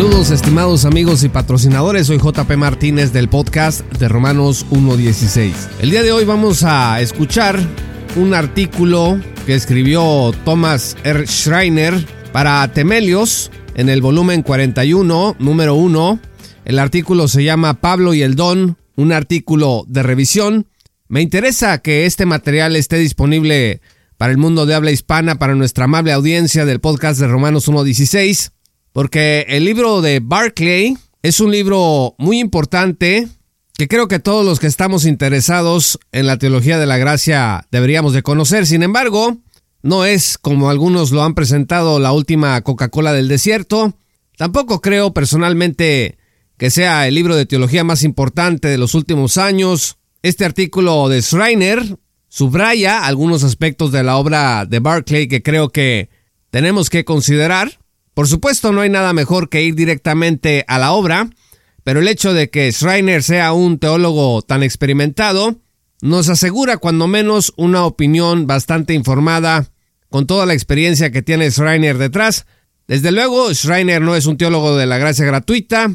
Saludos estimados amigos y patrocinadores, soy JP Martínez del podcast de Romanos 1.16. El día de hoy vamos a escuchar un artículo que escribió Thomas R. Schreiner para Temelios en el volumen 41, número 1. El artículo se llama Pablo y el Don, un artículo de revisión. Me interesa que este material esté disponible para el mundo de habla hispana, para nuestra amable audiencia del podcast de Romanos 1.16 porque el libro de Barclay es un libro muy importante que creo que todos los que estamos interesados en la teología de la gracia deberíamos de conocer. Sin embargo, no es como algunos lo han presentado la última Coca-Cola del desierto. Tampoco creo personalmente que sea el libro de teología más importante de los últimos años. Este artículo de Schreiner subraya algunos aspectos de la obra de Barclay que creo que tenemos que considerar. Por supuesto, no hay nada mejor que ir directamente a la obra, pero el hecho de que Schreiner sea un teólogo tan experimentado nos asegura cuando menos una opinión bastante informada con toda la experiencia que tiene Schreiner detrás. Desde luego, Schreiner no es un teólogo de la gracia gratuita.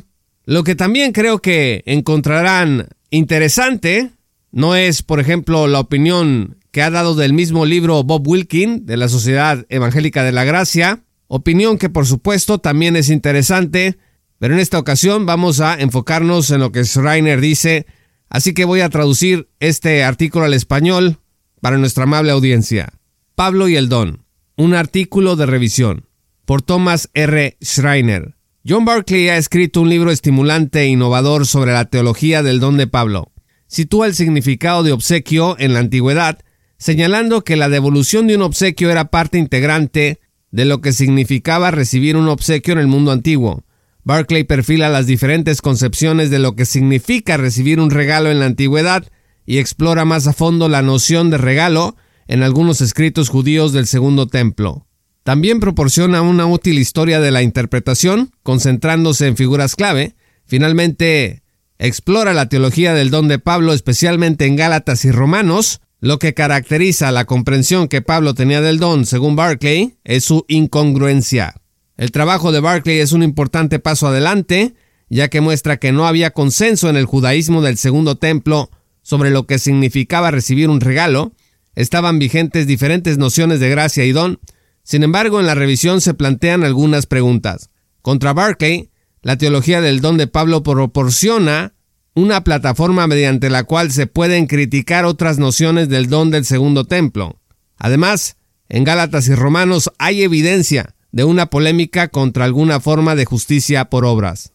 Lo que también creo que encontrarán interesante no es, por ejemplo, la opinión que ha dado del mismo libro Bob Wilkin de la Sociedad Evangélica de la Gracia, Opinión que por supuesto también es interesante, pero en esta ocasión vamos a enfocarnos en lo que Schreiner dice, así que voy a traducir este artículo al español para nuestra amable audiencia. Pablo y el Don, un artículo de revisión, por Thomas R. Schreiner. John Barclay ha escrito un libro estimulante e innovador sobre la teología del don de Pablo. Sitúa el significado de obsequio en la antigüedad, señalando que la devolución de un obsequio era parte integrante de lo que significaba recibir un obsequio en el mundo antiguo. Barclay perfila las diferentes concepciones de lo que significa recibir un regalo en la antigüedad y explora más a fondo la noción de regalo en algunos escritos judíos del Segundo Templo. También proporciona una útil historia de la interpretación, concentrándose en figuras clave. Finalmente, explora la teología del don de Pablo, especialmente en Gálatas y Romanos, lo que caracteriza la comprensión que Pablo tenía del don, según Barclay, es su incongruencia. El trabajo de Barclay es un importante paso adelante, ya que muestra que no había consenso en el judaísmo del segundo templo sobre lo que significaba recibir un regalo, estaban vigentes diferentes nociones de gracia y don, sin embargo en la revisión se plantean algunas preguntas. Contra Barclay, la teología del don de Pablo proporciona una plataforma mediante la cual se pueden criticar otras nociones del don del segundo templo. Además, en Gálatas y Romanos hay evidencia de una polémica contra alguna forma de justicia por obras.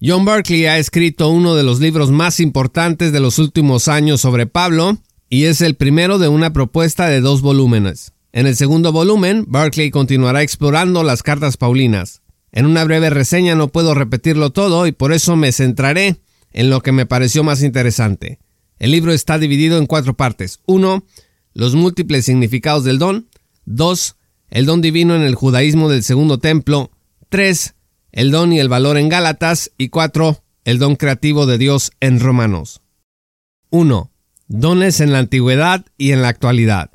John Berkeley ha escrito uno de los libros más importantes de los últimos años sobre Pablo, y es el primero de una propuesta de dos volúmenes. En el segundo volumen, Berkeley continuará explorando las cartas paulinas. En una breve reseña no puedo repetirlo todo y por eso me centraré en lo que me pareció más interesante. El libro está dividido en cuatro partes. 1. Los múltiples significados del don. 2. El don divino en el judaísmo del segundo templo. 3. El don y el valor en Gálatas. Y 4. El don creativo de Dios en Romanos. 1. Dones en la antigüedad y en la actualidad.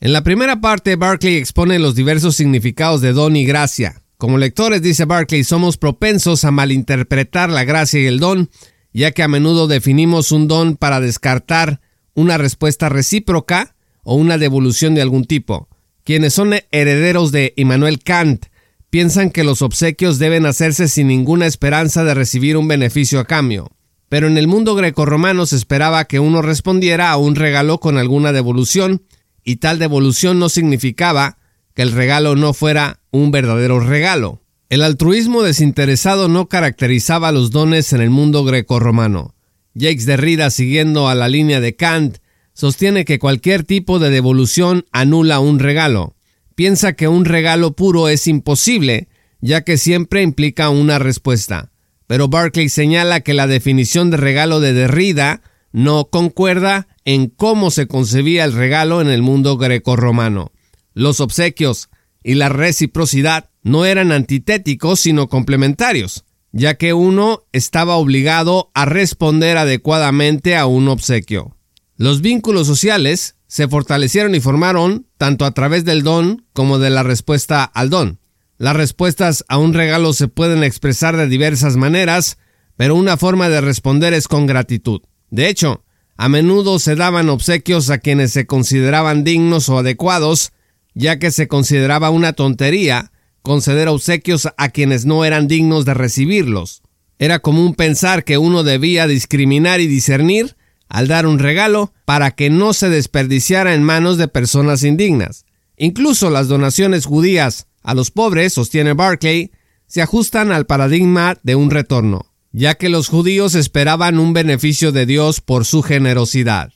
En la primera parte, Barclay expone los diversos significados de don y gracia. Como lectores, dice Barclay, somos propensos a malinterpretar la gracia y el don, ya que a menudo definimos un don para descartar una respuesta recíproca o una devolución de algún tipo. Quienes son herederos de Immanuel Kant piensan que los obsequios deben hacerse sin ninguna esperanza de recibir un beneficio a cambio. Pero en el mundo grecorromano se esperaba que uno respondiera a un regalo con alguna devolución, y tal devolución no significaba que el regalo no fuera un verdadero regalo. El altruismo desinteresado no caracterizaba los dones en el mundo greco-romano. Jacques Derrida, siguiendo a la línea de Kant, sostiene que cualquier tipo de devolución anula un regalo. piensa que un regalo puro es imposible, ya que siempre implica una respuesta. Pero Barclay señala que la definición de regalo de Derrida no concuerda en cómo se concebía el regalo en el mundo greco-romano. Los obsequios y la reciprocidad no eran antitéticos sino complementarios, ya que uno estaba obligado a responder adecuadamente a un obsequio. Los vínculos sociales se fortalecieron y formaron tanto a través del don como de la respuesta al don. Las respuestas a un regalo se pueden expresar de diversas maneras, pero una forma de responder es con gratitud. De hecho, a menudo se daban obsequios a quienes se consideraban dignos o adecuados, ya que se consideraba una tontería conceder obsequios a quienes no eran dignos de recibirlos. Era común pensar que uno debía discriminar y discernir al dar un regalo para que no se desperdiciara en manos de personas indignas. Incluso las donaciones judías a los pobres, sostiene Barclay, se ajustan al paradigma de un retorno ya que los judíos esperaban un beneficio de Dios por su generosidad.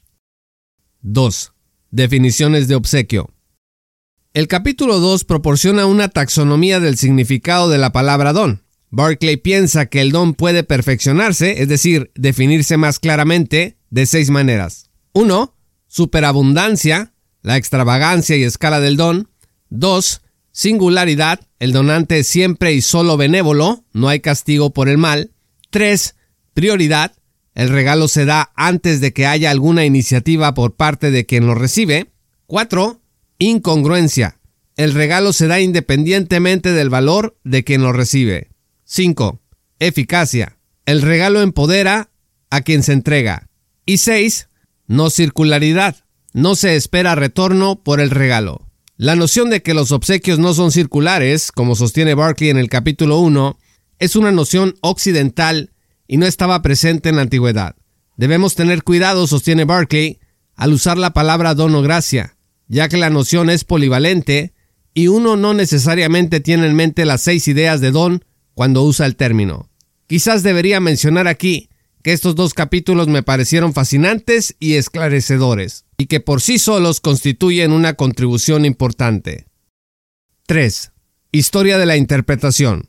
2. Definiciones de obsequio. El capítulo 2 proporciona una taxonomía del significado de la palabra don. Barclay piensa que el don puede perfeccionarse, es decir, definirse más claramente, de seis maneras. 1. Superabundancia, la extravagancia y escala del don. 2. Singularidad, el donante es siempre y solo benévolo, no hay castigo por el mal. 3. Prioridad. El regalo se da antes de que haya alguna iniciativa por parte de quien lo recibe. 4. Incongruencia. El regalo se da independientemente del valor de quien lo recibe. 5. Eficacia. El regalo empodera a quien se entrega. Y 6. No circularidad. No se espera retorno por el regalo. La noción de que los obsequios no son circulares, como sostiene Barclay en el capítulo 1, es una noción occidental y no estaba presente en la antigüedad. Debemos tener cuidado, sostiene Barclay, al usar la palabra don o gracia, ya que la noción es polivalente y uno no necesariamente tiene en mente las seis ideas de don cuando usa el término. Quizás debería mencionar aquí que estos dos capítulos me parecieron fascinantes y esclarecedores, y que por sí solos constituyen una contribución importante. 3. Historia de la interpretación.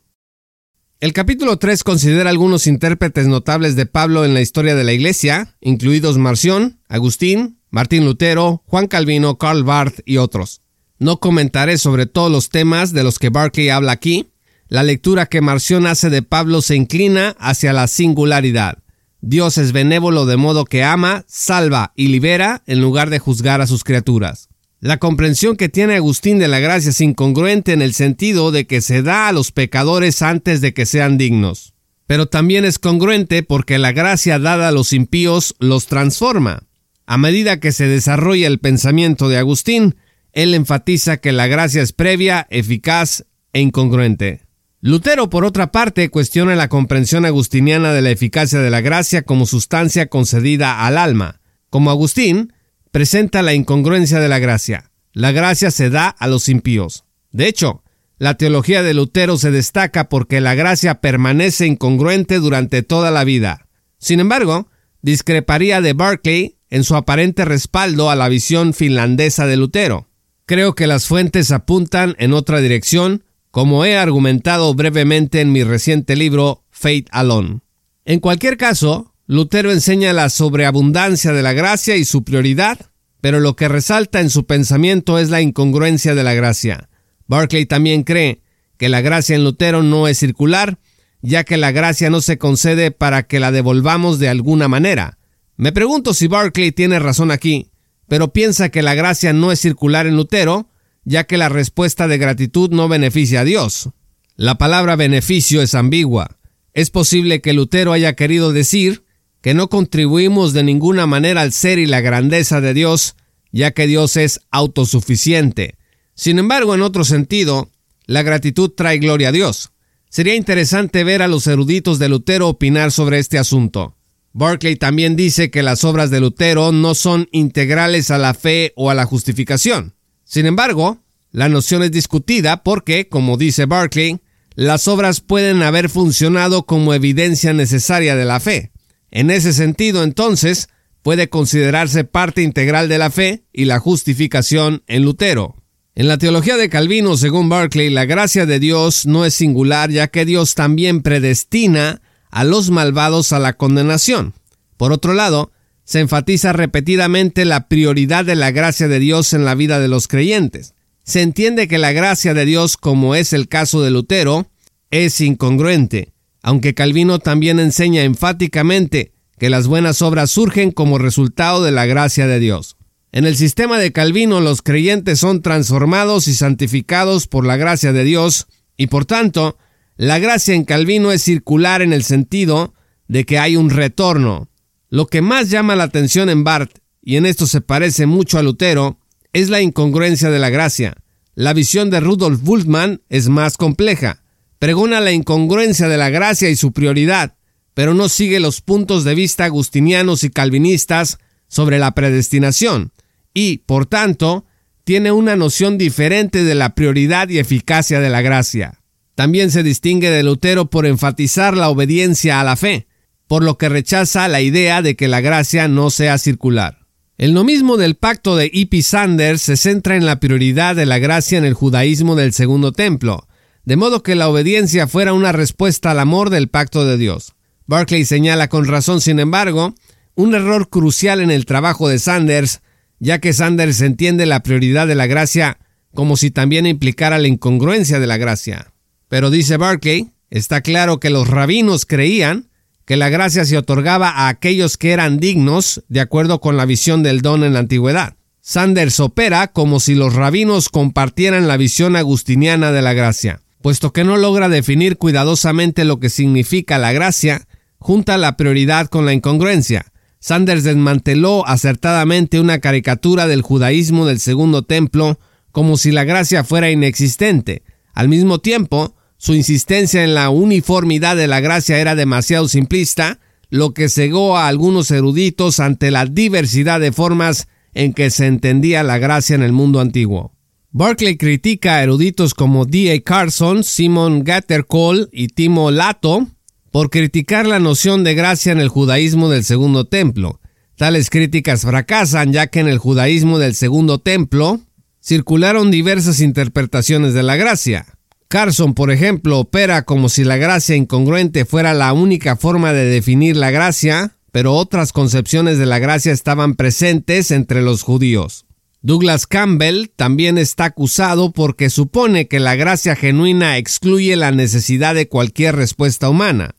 El capítulo 3 considera algunos intérpretes notables de Pablo en la historia de la Iglesia, incluidos Marción, Agustín, Martín Lutero, Juan Calvino, Karl Barth y otros. No comentaré sobre todos los temas de los que Barclay habla aquí. La lectura que Marción hace de Pablo se inclina hacia la singularidad. Dios es benévolo de modo que ama, salva y libera en lugar de juzgar a sus criaturas. La comprensión que tiene Agustín de la gracia es incongruente en el sentido de que se da a los pecadores antes de que sean dignos. Pero también es congruente porque la gracia dada a los impíos los transforma. A medida que se desarrolla el pensamiento de Agustín, él enfatiza que la gracia es previa, eficaz e incongruente. Lutero, por otra parte, cuestiona la comprensión agustiniana de la eficacia de la gracia como sustancia concedida al alma. Como Agustín, presenta la incongruencia de la gracia. La gracia se da a los impíos. De hecho, la teología de Lutero se destaca porque la gracia permanece incongruente durante toda la vida. Sin embargo, discreparía de Barclay en su aparente respaldo a la visión finlandesa de Lutero. Creo que las fuentes apuntan en otra dirección, como he argumentado brevemente en mi reciente libro Fate Alone. En cualquier caso, Lutero enseña la sobreabundancia de la gracia y su prioridad, pero lo que resalta en su pensamiento es la incongruencia de la gracia. Barclay también cree que la gracia en Lutero no es circular, ya que la gracia no se concede para que la devolvamos de alguna manera. Me pregunto si Barclay tiene razón aquí, pero piensa que la gracia no es circular en Lutero, ya que la respuesta de gratitud no beneficia a Dios. La palabra beneficio es ambigua. Es posible que Lutero haya querido decir que no contribuimos de ninguna manera al ser y la grandeza de Dios, ya que Dios es autosuficiente. Sin embargo, en otro sentido, la gratitud trae gloria a Dios. Sería interesante ver a los eruditos de Lutero opinar sobre este asunto. Barclay también dice que las obras de Lutero no son integrales a la fe o a la justificación. Sin embargo, la noción es discutida porque, como dice Barclay, las obras pueden haber funcionado como evidencia necesaria de la fe. En ese sentido, entonces, puede considerarse parte integral de la fe y la justificación en Lutero. En la teología de Calvino, según Barclay, la gracia de Dios no es singular, ya que Dios también predestina a los malvados a la condenación. Por otro lado, se enfatiza repetidamente la prioridad de la gracia de Dios en la vida de los creyentes. Se entiende que la gracia de Dios, como es el caso de Lutero, es incongruente, aunque Calvino también enseña enfáticamente que las buenas obras surgen como resultado de la gracia de Dios. En el sistema de Calvino los creyentes son transformados y santificados por la gracia de Dios y por tanto la gracia en Calvino es circular en el sentido de que hay un retorno. Lo que más llama la atención en Barth, y en esto se parece mucho a Lutero, es la incongruencia de la gracia. La visión de Rudolf Bultmann es más compleja. Pregona la incongruencia de la gracia y su prioridad, pero no sigue los puntos de vista agustinianos y calvinistas sobre la predestinación y, por tanto, tiene una noción diferente de la prioridad y eficacia de la gracia. También se distingue de Lutero por enfatizar la obediencia a la fe, por lo que rechaza la idea de que la gracia no sea circular. El nomismo del pacto de E.P. Sanders se centra en la prioridad de la gracia en el judaísmo del segundo templo, de modo que la obediencia fuera una respuesta al amor del pacto de Dios. Barclay señala con razón, sin embargo, un error crucial en el trabajo de Sanders ya que Sanders entiende la prioridad de la gracia como si también implicara la incongruencia de la gracia. Pero dice Barclay, está claro que los rabinos creían que la gracia se otorgaba a aquellos que eran dignos de acuerdo con la visión del don en la antigüedad. Sanders opera como si los rabinos compartieran la visión agustiniana de la gracia, puesto que no logra definir cuidadosamente lo que significa la gracia, junta la prioridad con la incongruencia. Sanders desmanteló acertadamente una caricatura del judaísmo del segundo templo como si la gracia fuera inexistente. Al mismo tiempo, su insistencia en la uniformidad de la gracia era demasiado simplista, lo que cegó a algunos eruditos ante la diversidad de formas en que se entendía la gracia en el mundo antiguo. Barclay critica a eruditos como D. A. Carson, Simon Gattercole y Timo Lato por criticar la noción de gracia en el judaísmo del segundo templo. Tales críticas fracasan ya que en el judaísmo del segundo templo circularon diversas interpretaciones de la gracia. Carson, por ejemplo, opera como si la gracia incongruente fuera la única forma de definir la gracia, pero otras concepciones de la gracia estaban presentes entre los judíos. Douglas Campbell también está acusado porque supone que la gracia genuina excluye la necesidad de cualquier respuesta humana.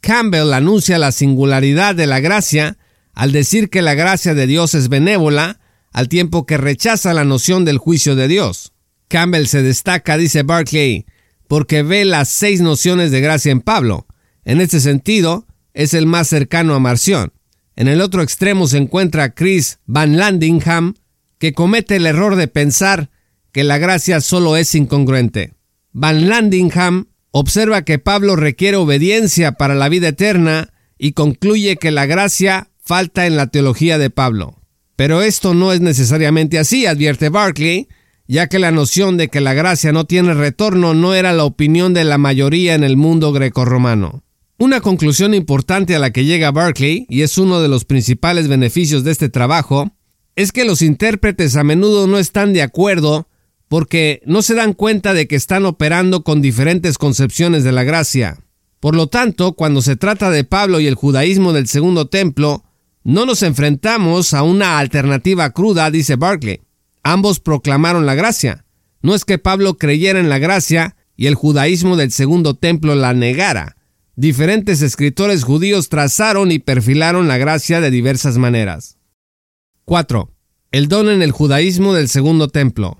Campbell anuncia la singularidad de la gracia al decir que la gracia de Dios es benévola, al tiempo que rechaza la noción del juicio de Dios. Campbell se destaca, dice Barclay, porque ve las seis nociones de gracia en Pablo. En este sentido, es el más cercano a Marción. En el otro extremo se encuentra Chris Van Landingham, que comete el error de pensar que la gracia solo es incongruente. Van Landingham observa que Pablo requiere obediencia para la vida eterna y concluye que la gracia falta en la teología de Pablo. Pero esto no es necesariamente así, advierte Barclay, ya que la noción de que la gracia no tiene retorno no era la opinión de la mayoría en el mundo grecorromano. Una conclusión importante a la que llega Barclay, y es uno de los principales beneficios de este trabajo, es que los intérpretes a menudo no están de acuerdo porque no se dan cuenta de que están operando con diferentes concepciones de la gracia. Por lo tanto, cuando se trata de Pablo y el judaísmo del segundo templo, no nos enfrentamos a una alternativa cruda, dice Barclay. Ambos proclamaron la gracia. No es que Pablo creyera en la gracia y el judaísmo del segundo templo la negara. Diferentes escritores judíos trazaron y perfilaron la gracia de diversas maneras. 4. El don en el judaísmo del segundo templo.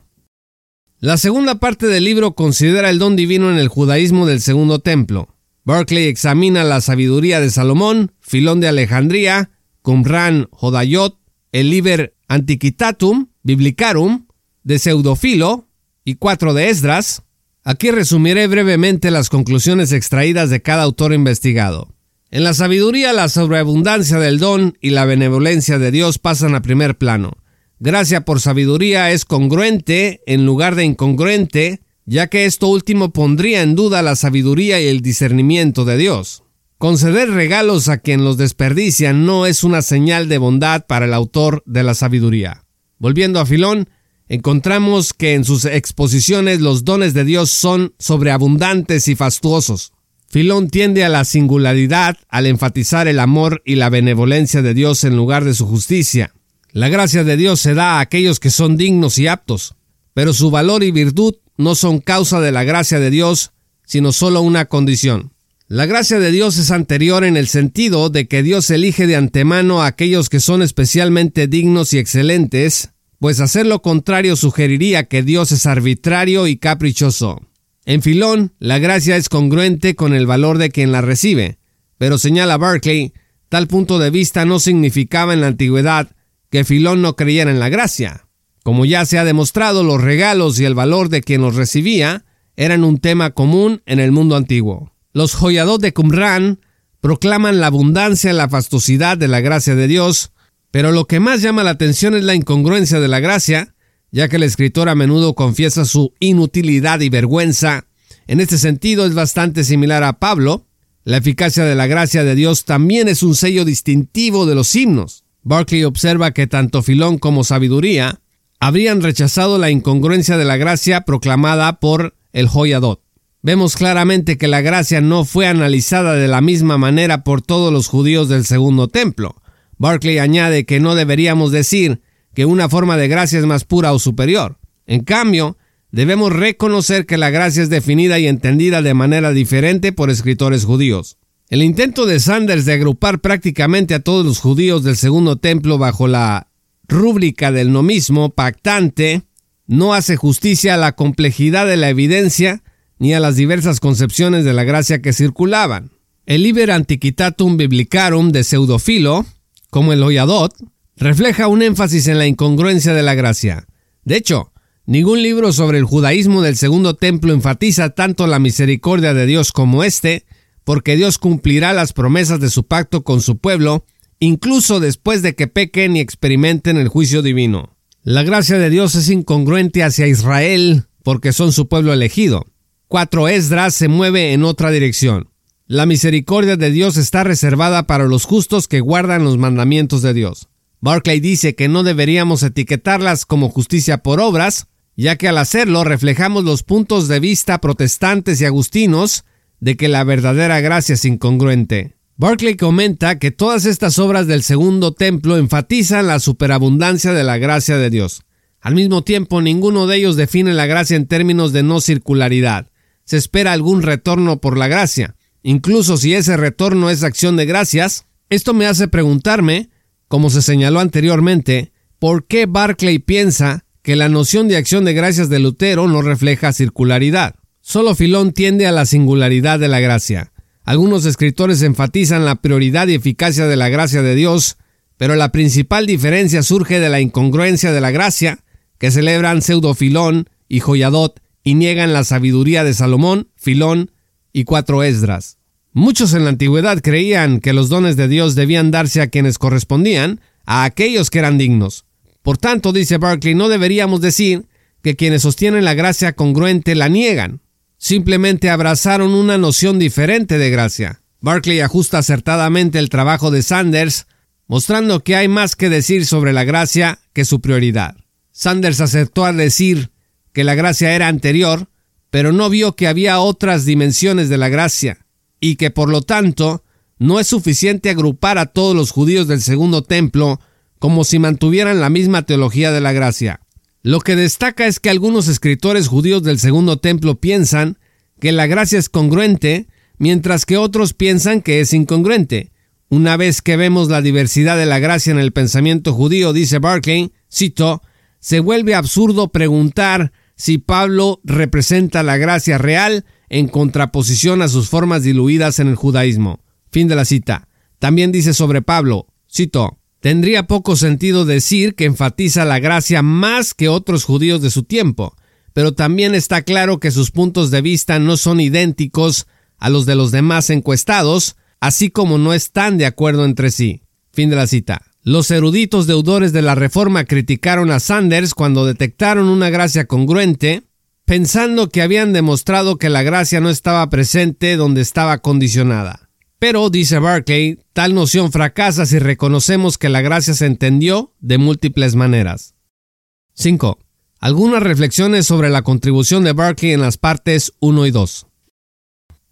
La segunda parte del libro considera el don divino en el judaísmo del segundo templo. Berkeley examina la sabiduría de Salomón, Filón de Alejandría, Qumran Jodayot, el Liber Antiquitatum, Biblicarum, de Pseudofilo y cuatro de Esdras. Aquí resumiré brevemente las conclusiones extraídas de cada autor investigado. En la sabiduría, la sobreabundancia del don y la benevolencia de Dios pasan a primer plano. Gracia por sabiduría es congruente en lugar de incongruente, ya que esto último pondría en duda la sabiduría y el discernimiento de Dios. Conceder regalos a quien los desperdicia no es una señal de bondad para el autor de la sabiduría. Volviendo a Filón, encontramos que en sus exposiciones los dones de Dios son sobreabundantes y fastuosos. Filón tiende a la singularidad al enfatizar el amor y la benevolencia de Dios en lugar de su justicia. La gracia de Dios se da a aquellos que son dignos y aptos, pero su valor y virtud no son causa de la gracia de Dios, sino solo una condición. La gracia de Dios es anterior en el sentido de que Dios elige de antemano a aquellos que son especialmente dignos y excelentes, pues hacer lo contrario sugeriría que Dios es arbitrario y caprichoso. En Filón, la gracia es congruente con el valor de quien la recibe, pero señala Berkeley, tal punto de vista no significaba en la antigüedad que Filón no creyera en la gracia. Como ya se ha demostrado, los regalos y el valor de quien los recibía eran un tema común en el mundo antiguo. Los joyadot de Qumran proclaman la abundancia y la fastuosidad de la gracia de Dios, pero lo que más llama la atención es la incongruencia de la gracia, ya que el escritor a menudo confiesa su inutilidad y vergüenza. En este sentido es bastante similar a Pablo. La eficacia de la gracia de Dios también es un sello distintivo de los himnos. Barclay observa que tanto Filón como Sabiduría habrían rechazado la incongruencia de la gracia proclamada por el Joyadot. Vemos claramente que la gracia no fue analizada de la misma manera por todos los judíos del segundo templo. Barclay añade que no deberíamos decir que una forma de gracia es más pura o superior. En cambio, debemos reconocer que la gracia es definida y entendida de manera diferente por escritores judíos. El intento de Sanders de agrupar prácticamente a todos los judíos del segundo templo bajo la rúbrica del nomismo pactante no hace justicia a la complejidad de la evidencia ni a las diversas concepciones de la gracia que circulaban. El Liber Antiquitatum Biblicarum de Pseudofilo, como el Oyadot, refleja un énfasis en la incongruencia de la gracia. De hecho, ningún libro sobre el judaísmo del segundo templo enfatiza tanto la misericordia de Dios como este, porque Dios cumplirá las promesas de su pacto con su pueblo, incluso después de que pequen y experimenten el juicio divino. La gracia de Dios es incongruente hacia Israel, porque son su pueblo elegido. Cuatro Esdras se mueve en otra dirección. La misericordia de Dios está reservada para los justos que guardan los mandamientos de Dios. Barclay dice que no deberíamos etiquetarlas como justicia por obras, ya que al hacerlo reflejamos los puntos de vista protestantes y agustinos de que la verdadera gracia es incongruente. Barclay comenta que todas estas obras del segundo templo enfatizan la superabundancia de la gracia de Dios. Al mismo tiempo, ninguno de ellos define la gracia en términos de no circularidad. Se espera algún retorno por la gracia. Incluso si ese retorno es acción de gracias, esto me hace preguntarme, como se señaló anteriormente, ¿por qué Barclay piensa que la noción de acción de gracias de Lutero no refleja circularidad? Solo Filón tiende a la singularidad de la gracia. Algunos escritores enfatizan la prioridad y eficacia de la gracia de Dios, pero la principal diferencia surge de la incongruencia de la gracia, que celebran Pseudofilón y Joyadot y niegan la sabiduría de Salomón, Filón y cuatro Esdras. Muchos en la antigüedad creían que los dones de Dios debían darse a quienes correspondían, a aquellos que eran dignos. Por tanto, dice Barclay, no deberíamos decir que quienes sostienen la gracia congruente la niegan. Simplemente abrazaron una noción diferente de gracia. Barclay ajusta acertadamente el trabajo de Sanders, mostrando que hay más que decir sobre la gracia que su prioridad. Sanders aceptó al decir que la gracia era anterior, pero no vio que había otras dimensiones de la gracia, y que por lo tanto no es suficiente agrupar a todos los judíos del segundo templo como si mantuvieran la misma teología de la gracia. Lo que destaca es que algunos escritores judíos del segundo templo piensan que la gracia es congruente, mientras que otros piensan que es incongruente. Una vez que vemos la diversidad de la gracia en el pensamiento judío, dice Barclay, se vuelve absurdo preguntar si Pablo representa la gracia real en contraposición a sus formas diluidas en el judaísmo. Fin de la cita. También dice sobre Pablo, cito, tendría poco sentido decir que enfatiza la gracia más que otros judíos de su tiempo, pero también está claro que sus puntos de vista no son idénticos a los de los demás encuestados, así como no están de acuerdo entre sí. Fin de la cita. Los eruditos deudores de la Reforma criticaron a Sanders cuando detectaron una gracia congruente, pensando que habían demostrado que la gracia no estaba presente donde estaba condicionada. Pero, dice Barclay, tal noción fracasa si reconocemos que la gracia se entendió de múltiples maneras. 5. Algunas reflexiones sobre la contribución de Barclay en las partes 1 y 2.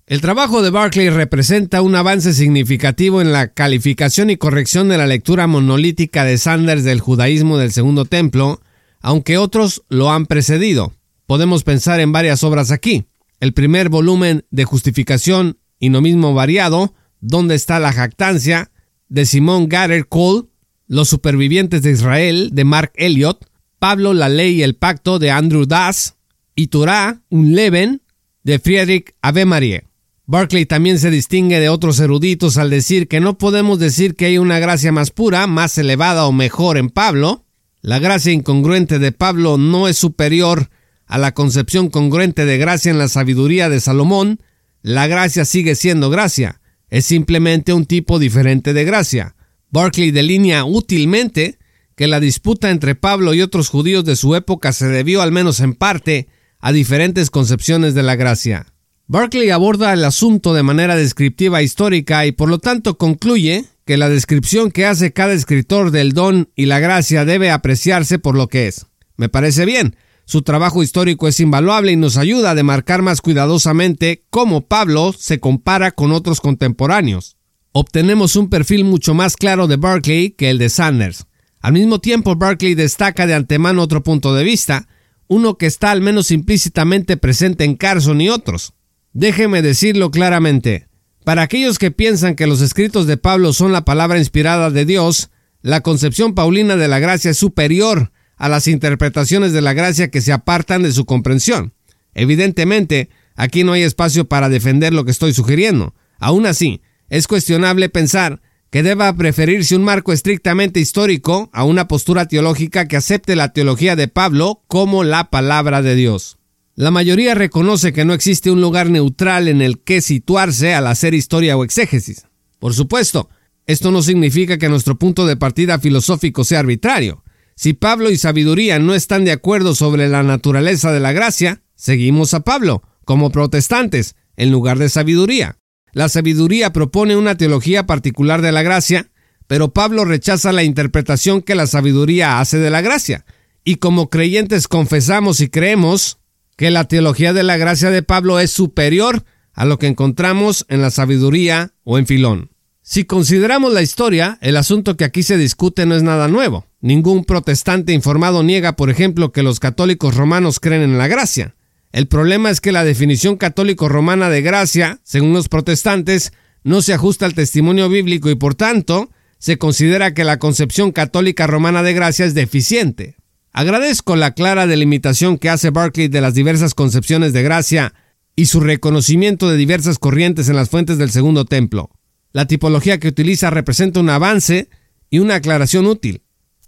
El trabajo de Barclay representa un avance significativo en la calificación y corrección de la lectura monolítica de Sanders del judaísmo del Segundo Templo, aunque otros lo han precedido. Podemos pensar en varias obras aquí. El primer volumen de justificación y no mismo variado, ¿Dónde está la jactancia? de Simón Gatter Cole, Los supervivientes de Israel de Mark Elliott, Pablo, la ley y el pacto de Andrew Das, y Torah, un Leven de Friedrich Avemarie. Barclay también se distingue de otros eruditos al decir que no podemos decir que hay una gracia más pura, más elevada o mejor en Pablo. La gracia incongruente de Pablo no es superior a la concepción congruente de gracia en la sabiduría de Salomón. La gracia sigue siendo gracia, es simplemente un tipo diferente de gracia. Barclay delinea útilmente que la disputa entre Pablo y otros judíos de su época se debió al menos en parte a diferentes concepciones de la gracia. Barclay aborda el asunto de manera descriptiva histórica y por lo tanto concluye que la descripción que hace cada escritor del don y la gracia debe apreciarse por lo que es. Me parece bien. Su trabajo histórico es invaluable y nos ayuda a demarcar más cuidadosamente cómo Pablo se compara con otros contemporáneos. Obtenemos un perfil mucho más claro de Barclay que el de Sanders. Al mismo tiempo, Barclay destaca de antemano otro punto de vista, uno que está al menos implícitamente presente en Carson y otros. Déjeme decirlo claramente. Para aquellos que piensan que los escritos de Pablo son la palabra inspirada de Dios, la concepción paulina de la gracia es superior a las interpretaciones de la gracia que se apartan de su comprensión. Evidentemente, aquí no hay espacio para defender lo que estoy sugiriendo. Aún así, es cuestionable pensar que deba preferirse un marco estrictamente histórico a una postura teológica que acepte la teología de Pablo como la palabra de Dios. La mayoría reconoce que no existe un lugar neutral en el que situarse al hacer historia o exégesis. Por supuesto, esto no significa que nuestro punto de partida filosófico sea arbitrario. Si Pablo y sabiduría no están de acuerdo sobre la naturaleza de la gracia, seguimos a Pablo, como protestantes, en lugar de sabiduría. La sabiduría propone una teología particular de la gracia, pero Pablo rechaza la interpretación que la sabiduría hace de la gracia. Y como creyentes confesamos y creemos que la teología de la gracia de Pablo es superior a lo que encontramos en la sabiduría o en Filón. Si consideramos la historia, el asunto que aquí se discute no es nada nuevo. Ningún protestante informado niega, por ejemplo, que los católicos romanos creen en la gracia. El problema es que la definición católico-romana de gracia, según los protestantes, no se ajusta al testimonio bíblico y por tanto se considera que la concepción católica romana de gracia es deficiente. Agradezco la clara delimitación que hace Barclay de las diversas concepciones de gracia y su reconocimiento de diversas corrientes en las fuentes del Segundo Templo. La tipología que utiliza representa un avance y una aclaración útil.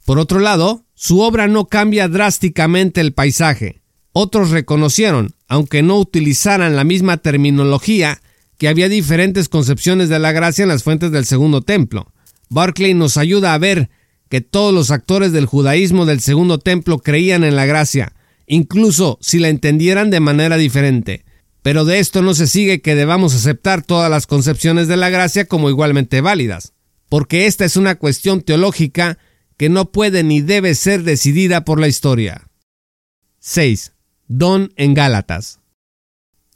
Por otro lado, su obra no cambia drásticamente el paisaje. Otros reconocieron, aunque no utilizaran la misma terminología, que había diferentes concepciones de la gracia en las fuentes del Segundo Templo. Barclay nos ayuda a ver que todos los actores del judaísmo del segundo templo creían en la gracia, incluso si la entendieran de manera diferente. Pero de esto no se sigue que debamos aceptar todas las concepciones de la gracia como igualmente válidas, porque esta es una cuestión teológica que no puede ni debe ser decidida por la historia. 6. Don en Gálatas.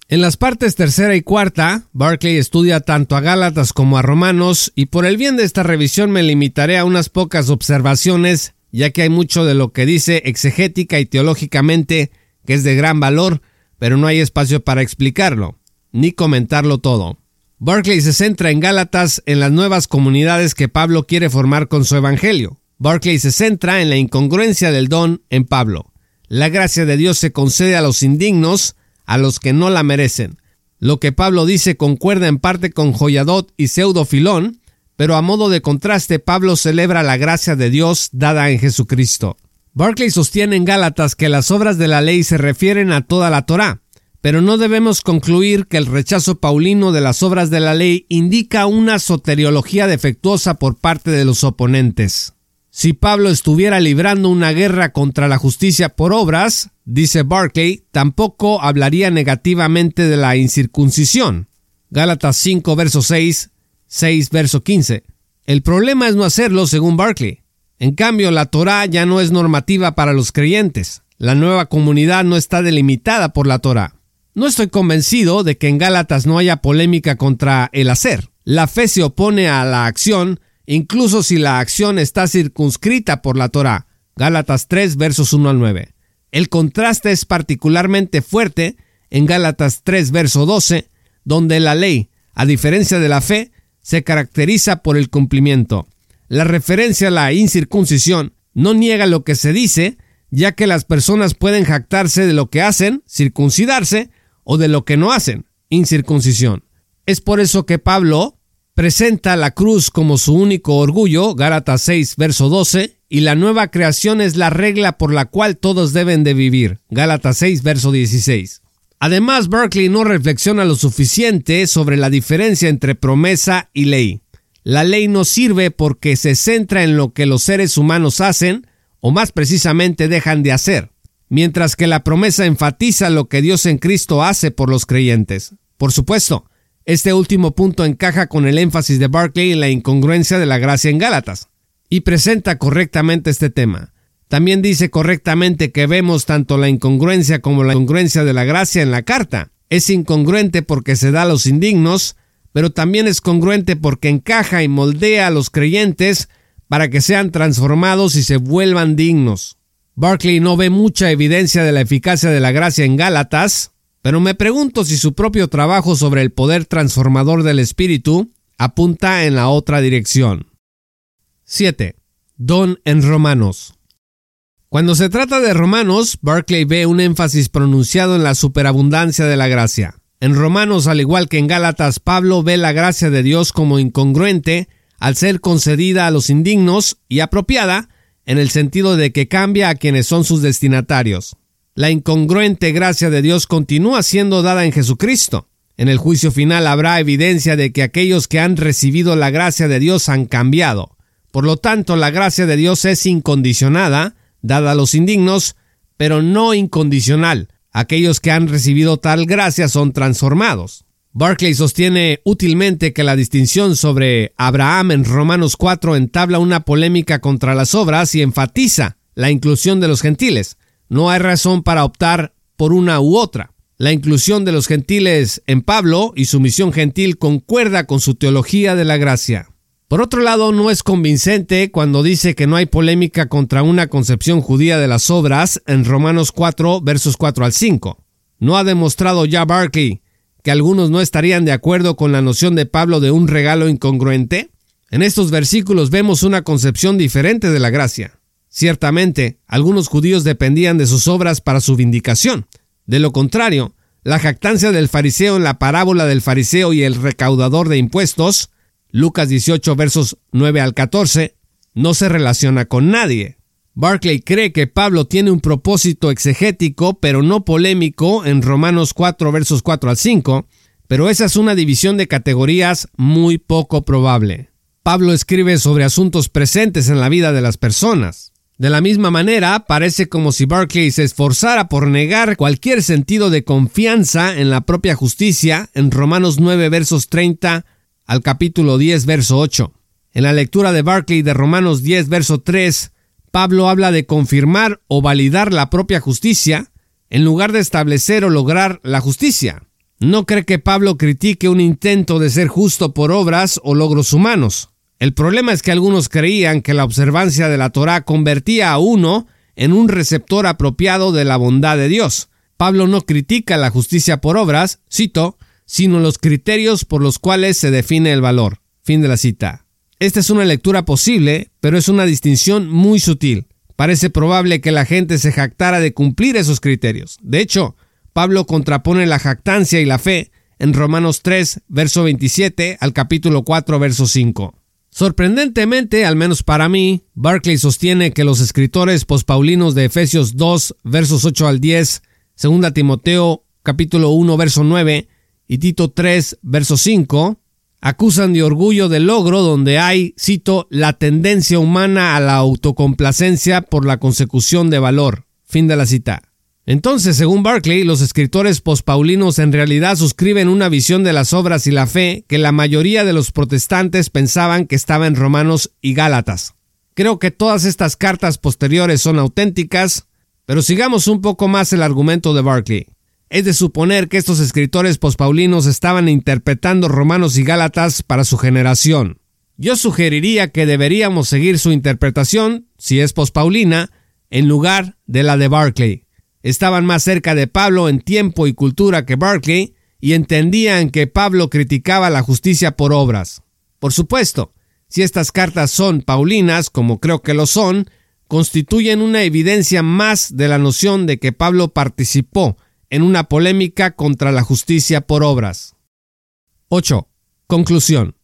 En las partes tercera y cuarta, Barclay estudia tanto a Gálatas como a Romanos y por el bien de esta revisión me limitaré a unas pocas observaciones, ya que hay mucho de lo que dice exegética y teológicamente que es de gran valor, pero no hay espacio para explicarlo, ni comentarlo todo. Barclay se centra en Gálatas en las nuevas comunidades que Pablo quiere formar con su evangelio. Barclay se centra en la incongruencia del don en Pablo. La gracia de Dios se concede a los indignos, a los que no la merecen. Lo que Pablo dice concuerda en parte con Joyadot y Pseudofilón, pero a modo de contraste Pablo celebra la gracia de Dios dada en Jesucristo. Barclay sostiene en Gálatas que las obras de la ley se refieren a toda la Torá, pero no debemos concluir que el rechazo paulino de las obras de la ley indica una soteriología defectuosa por parte de los oponentes. Si Pablo estuviera librando una guerra contra la justicia por obras, dice Barclay, tampoco hablaría negativamente de la incircuncisión. Gálatas 5, verso 6, 6, verso 15. El problema es no hacerlo según Barclay. En cambio, la Torá ya no es normativa para los creyentes. La nueva comunidad no está delimitada por la Torah. No estoy convencido de que en Gálatas no haya polémica contra el hacer. La fe se opone a la acción, incluso si la acción está circunscrita por la Torah. Gálatas 3, versos 1 al 9. El contraste es particularmente fuerte en Gálatas 3, verso 12, donde la ley, a diferencia de la fe, se caracteriza por el cumplimiento. La referencia a la incircuncisión no niega lo que se dice, ya que las personas pueden jactarse de lo que hacen, circuncidarse, o de lo que no hacen, incircuncisión. Es por eso que Pablo presenta la cruz como su único orgullo, Gálatas 6, verso 12, y la nueva creación es la regla por la cual todos deben de vivir, Gálatas 6, verso 16. Además, Berkeley no reflexiona lo suficiente sobre la diferencia entre promesa y ley. La ley no sirve porque se centra en lo que los seres humanos hacen, o más precisamente dejan de hacer, mientras que la promesa enfatiza lo que Dios en Cristo hace por los creyentes. Por supuesto, este último punto encaja con el énfasis de Barclay en la incongruencia de la gracia en Gálatas, y presenta correctamente este tema. También dice correctamente que vemos tanto la incongruencia como la incongruencia de la gracia en la carta. Es incongruente porque se da a los indignos, pero también es congruente porque encaja y moldea a los creyentes para que sean transformados y se vuelvan dignos. Barclay no ve mucha evidencia de la eficacia de la gracia en Gálatas, pero me pregunto si su propio trabajo sobre el poder transformador del Espíritu apunta en la otra dirección. 7. Don en Romanos. Cuando se trata de Romanos, Barclay ve un énfasis pronunciado en la superabundancia de la gracia. En Romanos, al igual que en Gálatas, Pablo ve la gracia de Dios como incongruente al ser concedida a los indignos y apropiada en el sentido de que cambia a quienes son sus destinatarios. La incongruente gracia de Dios continúa siendo dada en Jesucristo. En el juicio final habrá evidencia de que aquellos que han recibido la gracia de Dios han cambiado. Por lo tanto, la gracia de Dios es incondicionada, dada a los indignos, pero no incondicional. Aquellos que han recibido tal gracia son transformados. Barclay sostiene útilmente que la distinción sobre Abraham en Romanos 4 entabla una polémica contra las obras y enfatiza la inclusión de los gentiles. No hay razón para optar por una u otra. La inclusión de los gentiles en Pablo y su misión gentil concuerda con su teología de la gracia. Por otro lado, no es convincente cuando dice que no hay polémica contra una concepción judía de las obras en Romanos 4, versos 4 al 5. No ha demostrado ya Barclay que algunos no estarían de acuerdo con la noción de Pablo de un regalo incongruente? En estos versículos vemos una concepción diferente de la gracia. Ciertamente, algunos judíos dependían de sus obras para su vindicación. De lo contrario, la jactancia del fariseo en la parábola del fariseo y el recaudador de impuestos Lucas 18 versos 9 al 14, no se relaciona con nadie. Barclay cree que Pablo tiene un propósito exegético, pero no polémico, en Romanos 4 versos 4 al 5, pero esa es una división de categorías muy poco probable. Pablo escribe sobre asuntos presentes en la vida de las personas. De la misma manera, parece como si Barclay se esforzara por negar cualquier sentido de confianza en la propia justicia en Romanos 9 versos 30 al capítulo 10, verso 8. En la lectura de Barclay de Romanos 10, verso 3, Pablo habla de confirmar o validar la propia justicia en lugar de establecer o lograr la justicia. No cree que Pablo critique un intento de ser justo por obras o logros humanos. El problema es que algunos creían que la observancia de la Torá convertía a uno en un receptor apropiado de la bondad de Dios. Pablo no critica la justicia por obras, cito, sino los criterios por los cuales se define el valor. Fin de la cita. Esta es una lectura posible, pero es una distinción muy sutil. Parece probable que la gente se jactara de cumplir esos criterios. De hecho, Pablo contrapone la jactancia y la fe en Romanos 3, verso 27 al capítulo 4, verso 5. Sorprendentemente, al menos para mí, Barclay sostiene que los escritores pospaulinos de Efesios 2, versos 8 al 10, 2 Timoteo capítulo 1, verso 9, y Tito 3, verso 5, acusan de orgullo de logro donde hay, cito, la tendencia humana a la autocomplacencia por la consecución de valor. Fin de la cita. Entonces, según Barclay, los escritores pospaulinos en realidad suscriben una visión de las obras y la fe que la mayoría de los protestantes pensaban que estaba en Romanos y Gálatas. Creo que todas estas cartas posteriores son auténticas, Pero sigamos un poco más el argumento de Barclay. Es de suponer que estos escritores pospaulinos estaban interpretando Romanos y Gálatas para su generación. Yo sugeriría que deberíamos seguir su interpretación, si es pospaulina, en lugar de la de Barclay. Estaban más cerca de Pablo en tiempo y cultura que Barclay y entendían que Pablo criticaba la justicia por obras. Por supuesto, si estas cartas son paulinas, como creo que lo son, constituyen una evidencia más de la noción de que Pablo participó en una polémica contra la justicia por obras. 8. Conclusión.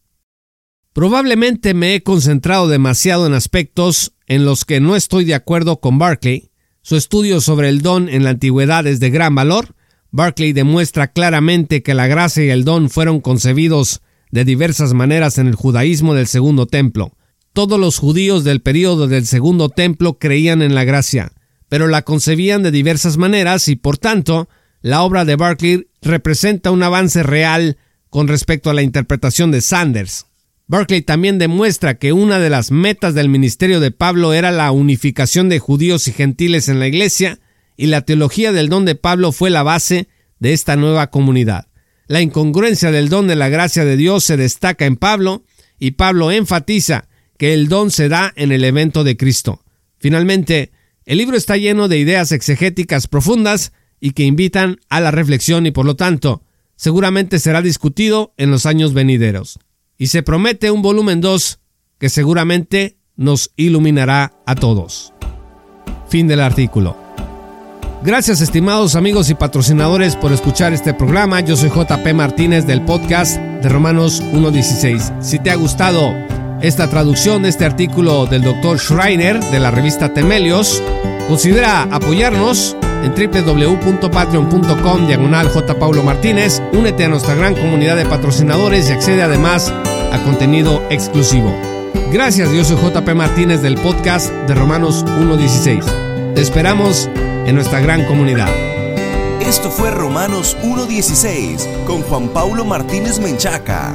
Probablemente me he concentrado demasiado en aspectos en los que no estoy de acuerdo con Barclay. Su estudio sobre el don en la antigüedad es de gran valor. Barclay demuestra claramente que la gracia y el don fueron concebidos de diversas maneras en el judaísmo del Segundo Templo. Todos los judíos del período del Segundo Templo creían en la gracia, pero la concebían de diversas maneras y por tanto la obra de Barclay representa un avance real con respecto a la interpretación de Sanders. Barclay también demuestra que una de las metas del ministerio de Pablo era la unificación de judíos y gentiles en la iglesia, y la teología del don de Pablo fue la base de esta nueva comunidad. La incongruencia del don de la gracia de Dios se destaca en Pablo, y Pablo enfatiza que el don se da en el evento de Cristo. Finalmente, el libro está lleno de ideas exegéticas profundas y que invitan a la reflexión y por lo tanto seguramente será discutido en los años venideros. Y se promete un volumen 2 que seguramente nos iluminará a todos. Fin del artículo. Gracias estimados amigos y patrocinadores por escuchar este programa. Yo soy JP Martínez del podcast de Romanos 1.16. Si te ha gustado esta traducción de este artículo del Dr. Schreiner de la revista Temelios, considera apoyarnos en www.patreon.com diagonal. Paulo Martínez. Únete a nuestra gran comunidad de patrocinadores y accede además a contenido exclusivo. Gracias, yo soy JP Martínez del podcast de Romanos 1.16. Te esperamos en nuestra gran comunidad. Esto fue Romanos 1.16 con Juan Paulo Martínez Menchaca.